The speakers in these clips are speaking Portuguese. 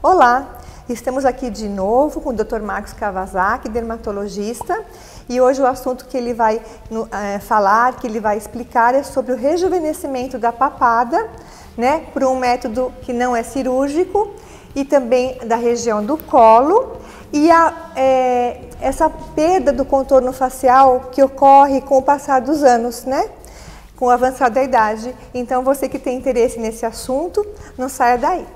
Olá, estamos aqui de novo com o Dr. Marcos Kawasaki, dermatologista, e hoje o assunto que ele vai é, falar, que ele vai explicar é sobre o rejuvenescimento da papada, né, por um método que não é cirúrgico e também da região do colo e a, é, essa perda do contorno facial que ocorre com o passar dos anos, né? Com o avançar da idade. Então, você que tem interesse nesse assunto, não saia daí.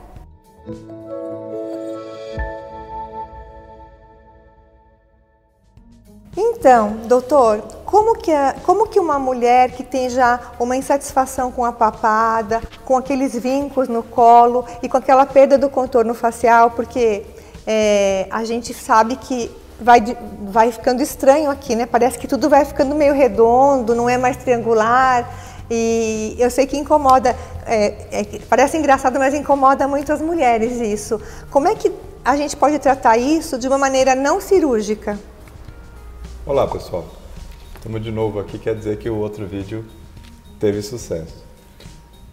Então, doutor, como que, como que uma mulher que tem já uma insatisfação com a papada, com aqueles vincos no colo e com aquela perda do contorno facial, porque é, a gente sabe que vai, vai ficando estranho aqui, né? Parece que tudo vai ficando meio redondo, não é mais triangular. E eu sei que incomoda, é, é, parece engraçado, mas incomoda muito as mulheres isso. Como é que a gente pode tratar isso de uma maneira não cirúrgica? Olá pessoal, estamos de novo aqui, quer dizer que o outro vídeo teve sucesso.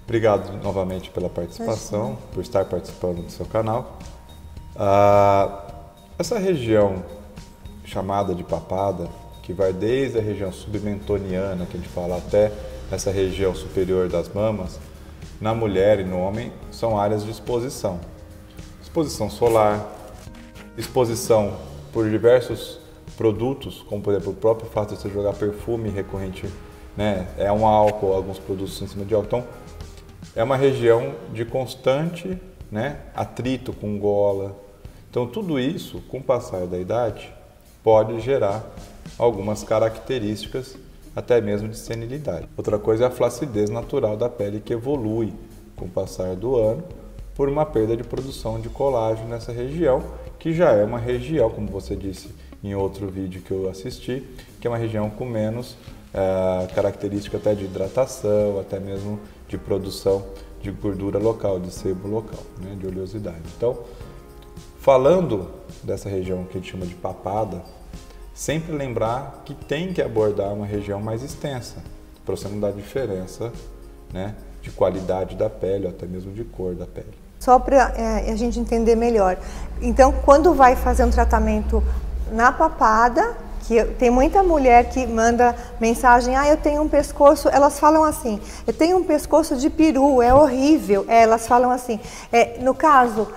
Obrigado novamente pela participação, por estar participando do seu canal. Ah, essa região chamada de papada, que vai desde a região submentoniana, que a gente fala, até essa região superior das mamas, na mulher e no homem, são áreas de exposição. Exposição solar, exposição por diversos produtos, como por exemplo o próprio fato de você jogar perfume recorrente, né, é um álcool, alguns produtos em cima de álcool. Então, é uma região de constante né, atrito com gola. Então, tudo isso, com o passar da idade, pode gerar algumas características até mesmo de senilidade. Outra coisa é a flacidez natural da pele que evolui com o passar do ano por uma perda de produção de colágeno nessa região, que já é uma região, como você disse, em outro vídeo que eu assisti, que é uma região com menos é, característica até de hidratação, até mesmo de produção de gordura local, de sebo local, né, de oleosidade. Então, falando dessa região que a gente chama de papada, sempre lembrar que tem que abordar uma região mais extensa, para você não dar diferença né, de qualidade da pele, ou até mesmo de cor da pele. Só para é, a gente entender melhor. Então, quando vai fazer um tratamento na papada, que tem muita mulher que manda mensagem, ah, eu tenho um pescoço, elas falam assim, eu tenho um pescoço de peru, é horrível. É, elas falam assim, é, no caso,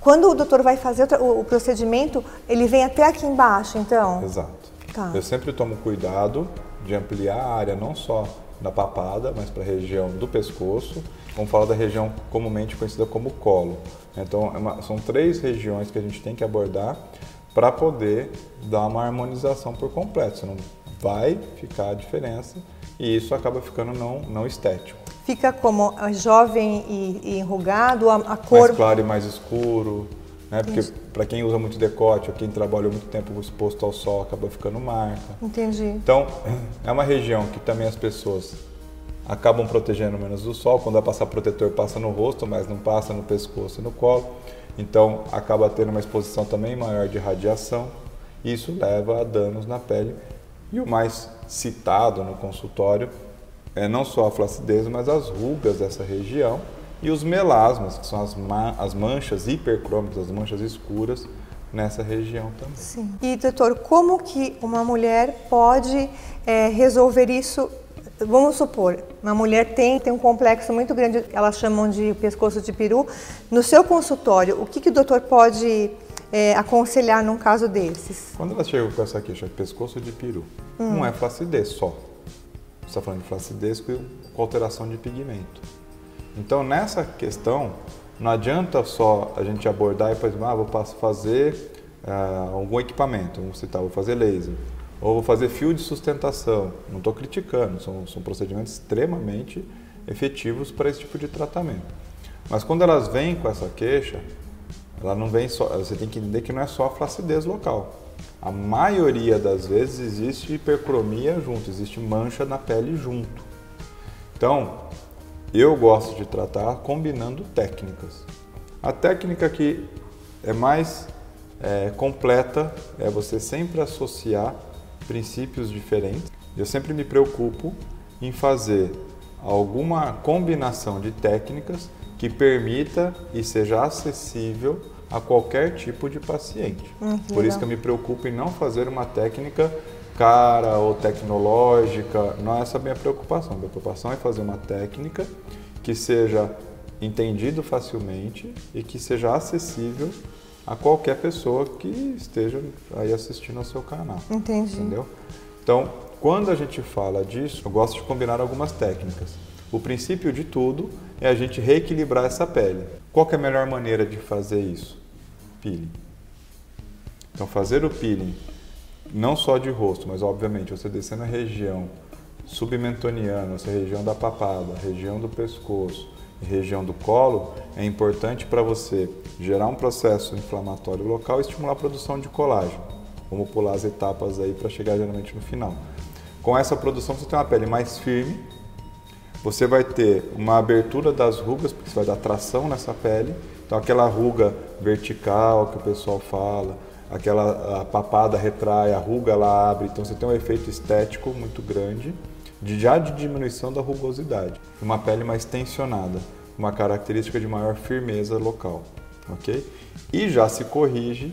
quando o doutor vai fazer o, o, procedimento, ele vem até aqui embaixo, então? Exato. Tá. Eu sempre tomo cuidado de ampliar a área não só da papada, mas para a região do pescoço. Vamos falar da região comumente conhecida como colo. Então, é uma, são três regiões que a gente tem que abordar para poder dar uma harmonização por completo. Senão vai ficar a diferença e isso acaba ficando não, não estético. Fica como jovem e, e enrugado, a, a, cor... Mais claro e mais escuro, né? Porque para quem usa muito decote ou quem trabalha muito tempo exposto ao sol acaba ficando marca. Entendi. Então, é uma região que também as pessoas acabam protegendo menos do sol. Quando vai passar protetor, passa no rosto, mas não passa no pescoço e no colo. Então acaba tendo uma exposição também maior de radiação. Isso leva a danos na pele. E o mais citado no consultório é não só a flacidez, mas as rugas dessa região e os melasmas, que são as, ma as manchas hipercrômicas, as manchas escuras nessa região também. Sim. E doutor, como que uma mulher pode é, resolver isso Vamos supor, uma mulher tem, tem um complexo muito grande, elas chamam de pescoço de peru. No seu consultório, o que, que o doutor pode é, aconselhar num caso desses? Quando ela chega com essa queixa de pescoço de peru, hum. não é flacidez só. Você está falando de flacidez com alteração de pigmento. Então, nessa questão, não adianta só a gente abordar e depois, ah, vou fazer uh, algum equipamento, vamos citar, vou fazer laser ou vou fazer fio de sustentação. Não estou criticando, são, são procedimentos extremamente efetivos para esse tipo de tratamento. Mas quando elas vêm com essa queixa, ela não vem só, você tem que entender que não é só a flacidez local. A maioria das vezes existe hipercromia junto, existe mancha na pele junto. Então, eu gosto de tratar combinando técnicas. A técnica que é mais é, completa é você sempre associar princípios diferentes. Eu sempre me preocupo em fazer alguma combinação de técnicas que permita e seja acessível a qualquer tipo de paciente. Hum, Por isso que eu me preocupo em não fazer uma técnica cara ou tecnológica. Não é essa a minha preocupação. Minha preocupação é fazer uma técnica que seja entendido facilmente e que seja acessível a qualquer pessoa que esteja aí assistindo ao seu canal. Entendi. Entendeu? Então, quando a gente fala disso, eu gosto de combinar algumas técnicas. O princípio de tudo é a gente reequilibrar essa pele. Qual é a melhor maneira de fazer isso? Peeling. Então, fazer o peeling não só de rosto, mas obviamente você descendo a região submentoniana, essa região da papada, região do pescoço e região do colo, é importante para você gerar um processo inflamatório local e estimular a produção de colágeno. Vamos pular as etapas aí para chegar geralmente no final. Com essa produção você tem uma pele mais firme, você vai ter uma abertura das rugas, porque você vai dar tração nessa pele. Então aquela ruga vertical que o pessoal fala, aquela papada retrai, a ruga ela abre, então você tem um efeito estético muito grande, de, já de diminuição da rugosidade. Uma pele mais tensionada, uma característica de maior firmeza local, ok? E já se corrige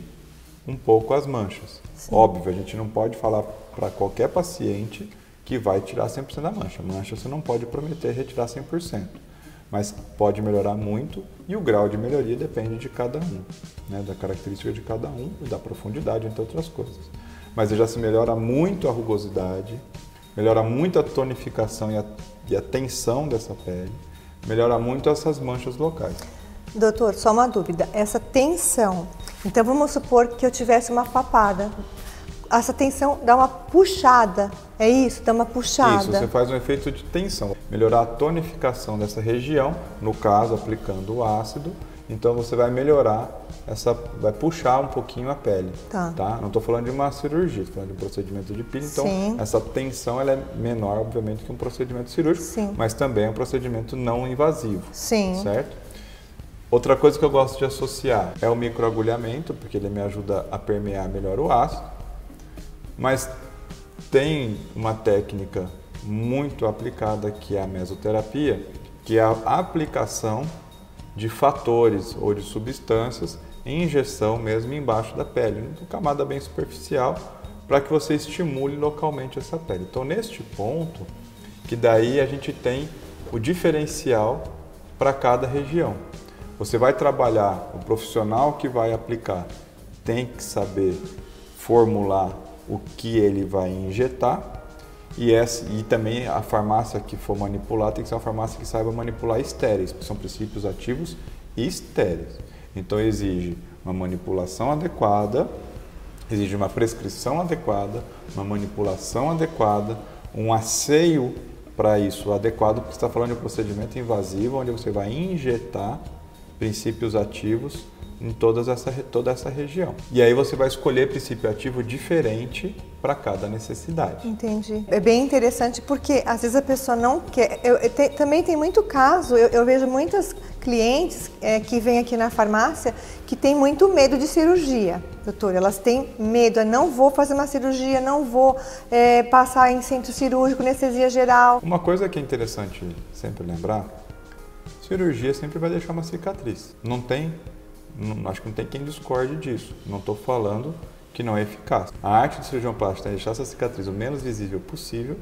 um pouco as manchas. Sim. Óbvio, a gente não pode falar para qualquer paciente que vai tirar 100% da mancha. Mancha você não pode prometer retirar 100%, mas pode melhorar muito e o grau de melhoria depende de cada um, né, da característica de cada um e da profundidade, entre outras coisas. Mas já se melhora muito a rugosidade, melhora muito a tonificação e a, e a tensão dessa pele, melhora muito essas manchas locais. Doutor, só uma dúvida. Essa tensão, então vamos supor que eu tivesse uma papada essa tensão dá uma puxada, é isso? Dá uma puxada. Isso, você faz um efeito de tensão. Melhorar a tonificação dessa região, no caso, aplicando o ácido. Então você vai melhorar essa, vai puxar um pouquinho a pele, tá? tá? Não estou falando de uma cirurgia, estou falando de um procedimento de peeling. Então Sim. essa tensão ela é menor, obviamente, que um procedimento cirúrgico, Sim. mas também é um procedimento não invasivo, Sim. certo? Outra coisa que eu gosto de associar é o microagulhamento, porque ele me ajuda a permear melhor o ácido. Mas tem uma técnica muito aplicada que é a mesoterapia, que é a aplicação de fatores ou de substâncias em injeção mesmo embaixo da pele, uma camada bem superficial, para que você estimule localmente essa pele. Então, neste ponto, que daí a gente tem o diferencial para cada região. Você vai trabalhar, o profissional que vai aplicar tem que saber formular o que ele vai injetar e, essa, e também a farmácia que for manipular tem que ser uma farmácia que saiba manipular estéreis, porque são princípios ativos estéreis. Então exige uma manipulação adequada, exige uma prescrição adequada, uma manipulação adequada, um asseio para isso adequado, porque está falando de um procedimento invasivo onde você vai injetar princípios ativos em todas essa, toda essa região. E aí você vai escolher princípio ativo diferente para cada necessidade. Entendi. É bem interessante porque às vezes a pessoa não quer. Eu, eu te, também tem muito caso, eu, eu vejo muitas clientes é, que vêm aqui na farmácia que têm muito medo de cirurgia, doutor. Elas têm medo, não vou fazer uma cirurgia, não vou é, passar em centro cirúrgico, anestesia geral. Uma coisa que é interessante sempre lembrar, cirurgia sempre vai deixar uma cicatriz. Não tem não, acho que não tem quem discorde disso. Não estou falando que não é eficaz. A arte do cirurgião plástico é deixar essa cicatriz o menos visível possível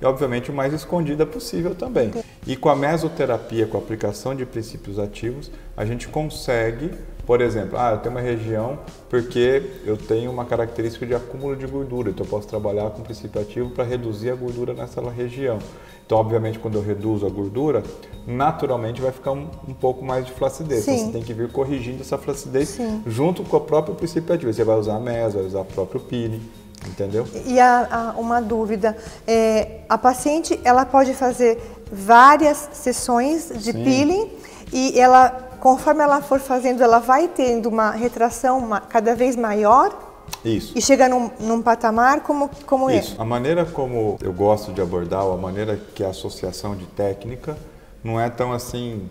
e, obviamente, o mais escondida possível também. E com a mesoterapia, com a aplicação de princípios ativos, a gente consegue, por exemplo, ah, eu tenho uma região porque eu tenho uma característica de acúmulo de gordura, então eu posso trabalhar com princípio ativo para reduzir a gordura nessa região. Então, obviamente, quando eu reduzo a gordura, naturalmente vai ficar um, um pouco mais de flacidez. Então, você tem que vir corrigindo essa flacidez Sim. junto com o próprio princípio ativo. Você vai usar a MES, vai usar o próprio peeling, entendeu? E a, a, uma dúvida, é, a paciente ela pode fazer várias sessões de Sim. peeling e ela, conforme ela for fazendo, ela vai tendo uma retração uma, cada vez maior Isso. e chega num, num patamar como, como Isso. é. A maneira como eu gosto de abordar, ou a maneira que a associação de técnica não é tão assim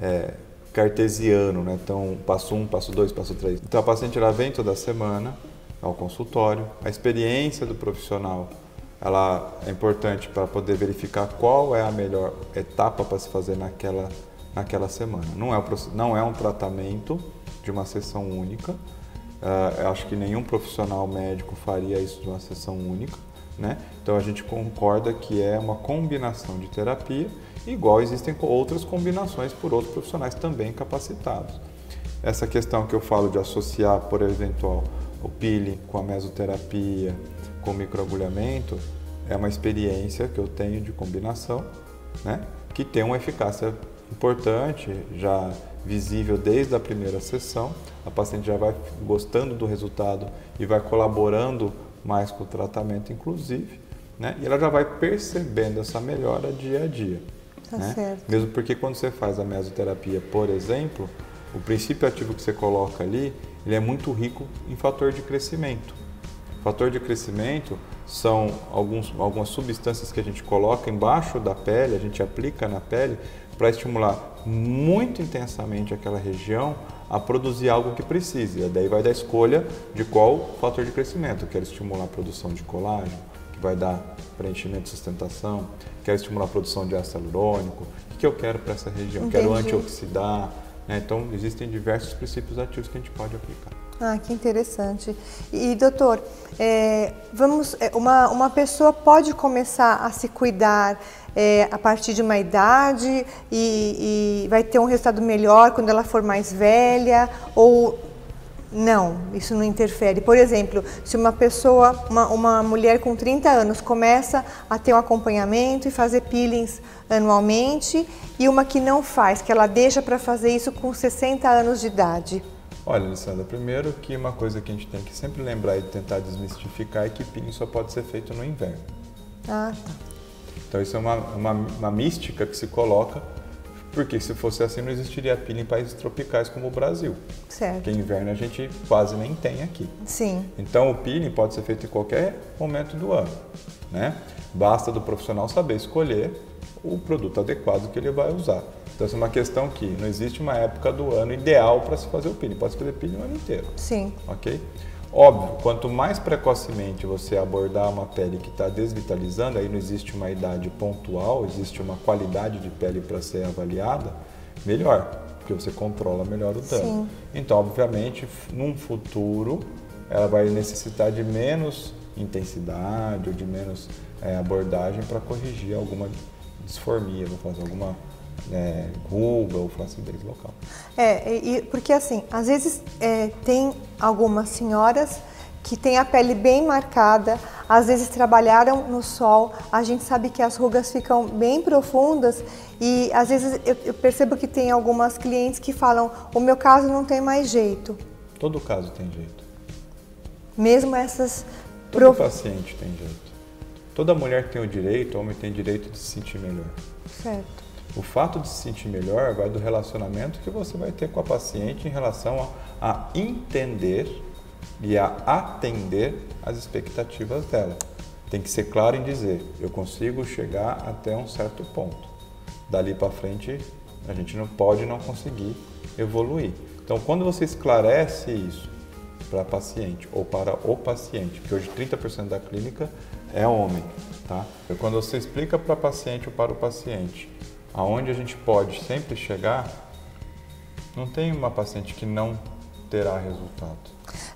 é, cartesiano, né? Então, passo um, passo dois, passo três. Então, a paciente ela vem toda semana ao consultório. A experiência do profissional ela é importante para poder verificar qual é a melhor etapa para se fazer naquela naquela semana. Não é, não é um tratamento de uma sessão única. Uh, acho que nenhum profissional médico faria isso de uma sessão única. Né? Então a gente concorda que é uma combinação de terapia, igual existem outras combinações por outros profissionais também capacitados. Essa questão que eu falo de associar, por eventual, o peeling com a mesoterapia, com o microagulhamento, é uma experiência que eu tenho de combinação, né? que tem uma eficácia importante, já visível desde a primeira sessão. A paciente já vai gostando do resultado e vai colaborando mais com o tratamento, inclusive, né? E ela já vai percebendo essa melhora dia a dia. Tá né? certo. Mesmo porque quando você faz a mesoterapia, por exemplo, o princípio ativo que você coloca ali, ele é muito rico em fator de crescimento. Fator de crescimento são alguns, algumas substâncias que a gente coloca embaixo da pele, a gente aplica na pele para estimular muito intensamente aquela região a produzir algo que precise. Daí vai dar escolha de qual fator de crescimento. Quero estimular a produção de colágeno, que vai dar preenchimento e sustentação. Quero estimular a produção de ácido hialurônico. O que eu quero para essa região? Entendi. Quero antioxidar. Né? Então, existem diversos princípios ativos que a gente pode aplicar. Ah, que interessante. E, doutor, é, vamos, é, uma, uma pessoa pode começar a se cuidar é, a partir de uma idade e, e vai ter um resultado melhor quando ela for mais velha? Ou não, isso não interfere. Por exemplo, se uma pessoa, uma, uma mulher com 30 anos começa a ter um acompanhamento e fazer peelings anualmente e uma que não faz, que ela deixa para fazer isso com 60 anos de idade. Olha, Alessandra, primeiro que uma coisa que a gente tem que sempre lembrar e tentar desmistificar é que peeling só pode ser feito no inverno. Ah, tá. Então isso é uma, uma, uma mística que se coloca, porque se fosse assim não existiria peeling em países tropicais como o Brasil. Certo. Porque inverno a gente quase nem tem aqui. Sim. Então o peeling pode ser feito em qualquer momento do ano, né? Basta do profissional saber escolher o produto adequado que ele vai usar. Então, essa é uma questão que não existe uma época do ano ideal para se fazer o peeling. Pode se fazer peeling o ano inteiro. Sim. Ok? Óbvio, quanto mais precocemente você abordar uma pele que está desvitalizando, aí não existe uma idade pontual, existe uma qualidade de pele para ser avaliada, melhor, porque você controla melhor o dano. Sim. Então, obviamente, num futuro, ela vai necessitar de menos intensidade ou de menos é, abordagem para corrigir alguma disformia, vou fazer alguma é, ruga ou flacidez local. É, e, porque assim, às vezes é, tem algumas senhoras que têm a pele bem marcada, às vezes trabalharam no sol, a gente sabe que as rugas ficam bem profundas e às vezes eu, eu percebo que tem algumas clientes que falam: o meu caso não tem mais jeito. Todo caso tem jeito. Mesmo essas. Todo prof... paciente tem jeito. Toda mulher tem o direito, o homem tem direito de se sentir melhor. Certo. O fato de se sentir melhor vai do relacionamento que você vai ter com a paciente em relação a, a entender e a atender as expectativas dela. Tem que ser claro em dizer, eu consigo chegar até um certo ponto. Dali para frente, a gente não pode não conseguir evoluir. Então, quando você esclarece isso para a paciente ou para o paciente, porque hoje 30% da clínica é homem, tá? Então, quando você explica para a paciente ou para o paciente aonde a gente pode sempre chegar, não tem uma paciente que não terá resultado.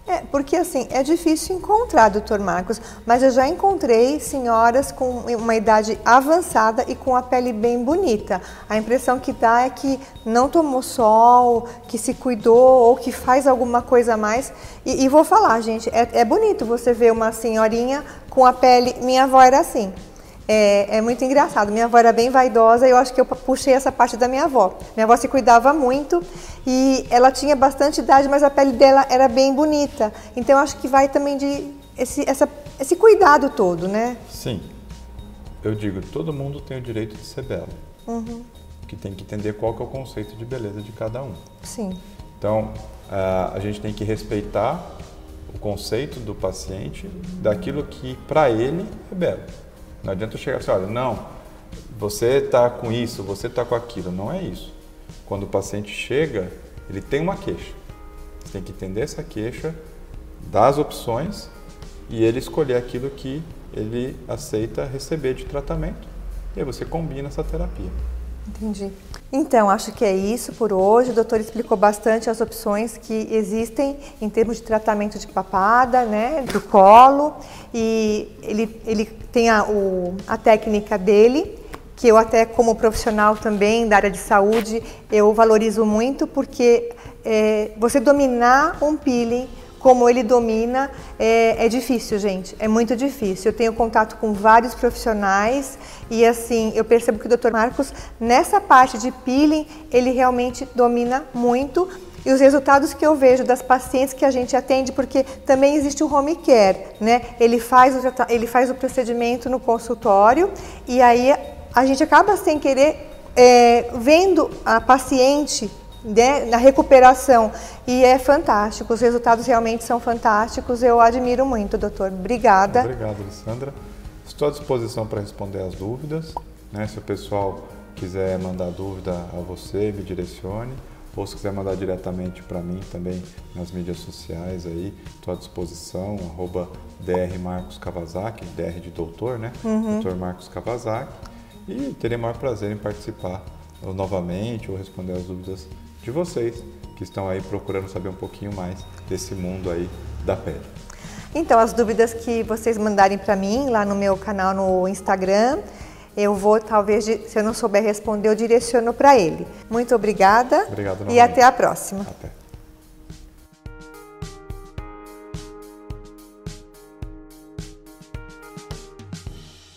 É, porque assim, é difícil encontrar, doutor Marcos, mas eu já encontrei senhoras com uma idade avançada e com a pele bem bonita. A impressão que dá é que não tomou sol, que se cuidou ou que faz alguma coisa a mais. E, e vou falar, gente, é, é bonito você ver uma senhorinha com a pele. Minha avó era assim. É, é, muito engraçado. Minha avó era bem vaidosa e eu acho que eu puxei essa parte da minha avó. Minha avó se cuidava muito e ela tinha bastante idade, mas a pele dela era bem bonita. Então eu acho que vai também de esse, essa, esse cuidado todo, né? Sim. Eu digo, todo mundo tem o direito de ser belo. Uhum. Que tem que entender qual que é o conceito de beleza de cada um. Sim. Então, a gente tem que respeitar o conceito do paciente daquilo que para ele é belo. Não adianta eu chegar assim, olha, não, você está com isso, você está com aquilo. Não é isso. Quando o paciente chega, ele tem uma queixa. Você tem que entender essa queixa, dar as opções e ele escolher aquilo que ele aceita receber de tratamento. E aí você combina essa terapia. Entendi. Então, acho que é isso por hoje. O doutor explicou bastante as opções que existem em termos de tratamento de papada, né, do colo. E ele, ele tem a, o, a técnica dele, que eu até como profissional também da área de saúde, eu valorizo muito, porque é, você dominar um peeling como ele domina é, é, difícil, gente. É muito difícil. Eu tenho contato com vários profissionais e assim eu percebo que o Dr. Marcos nessa parte de peeling ele realmente domina muito. E os resultados que eu vejo das pacientes que a gente atende, porque também existe o home care, né? Ele faz o, ele faz o procedimento no consultório e aí a gente acaba sem querer é, vendo a paciente né, na recuperação. E é fantástico, os resultados realmente são fantásticos. Eu admiro muito, doutor. Obrigada. Obrigado, Alessandra. Estou à disposição para responder as dúvidas. Né? Se o pessoal quiser mandar dúvida a você, me direcione. Ou se quiser mandar diretamente para mim também nas mídias sociais aí, estou à disposição, arroba Dr. Marcos Kawasaki, DR de doutor, né? Uhum. Dr. Marcos Kawasaki. E terei o maior prazer em participar novamente ou responder as dúvidas de vocês que estão aí procurando saber um pouquinho mais desse mundo aí da pele. Então, as dúvidas que vocês mandarem para mim lá no meu canal no Instagram, eu vou, talvez, se eu não souber responder, eu direciono para ele. Muito obrigada Obrigado, e até a próxima. Até.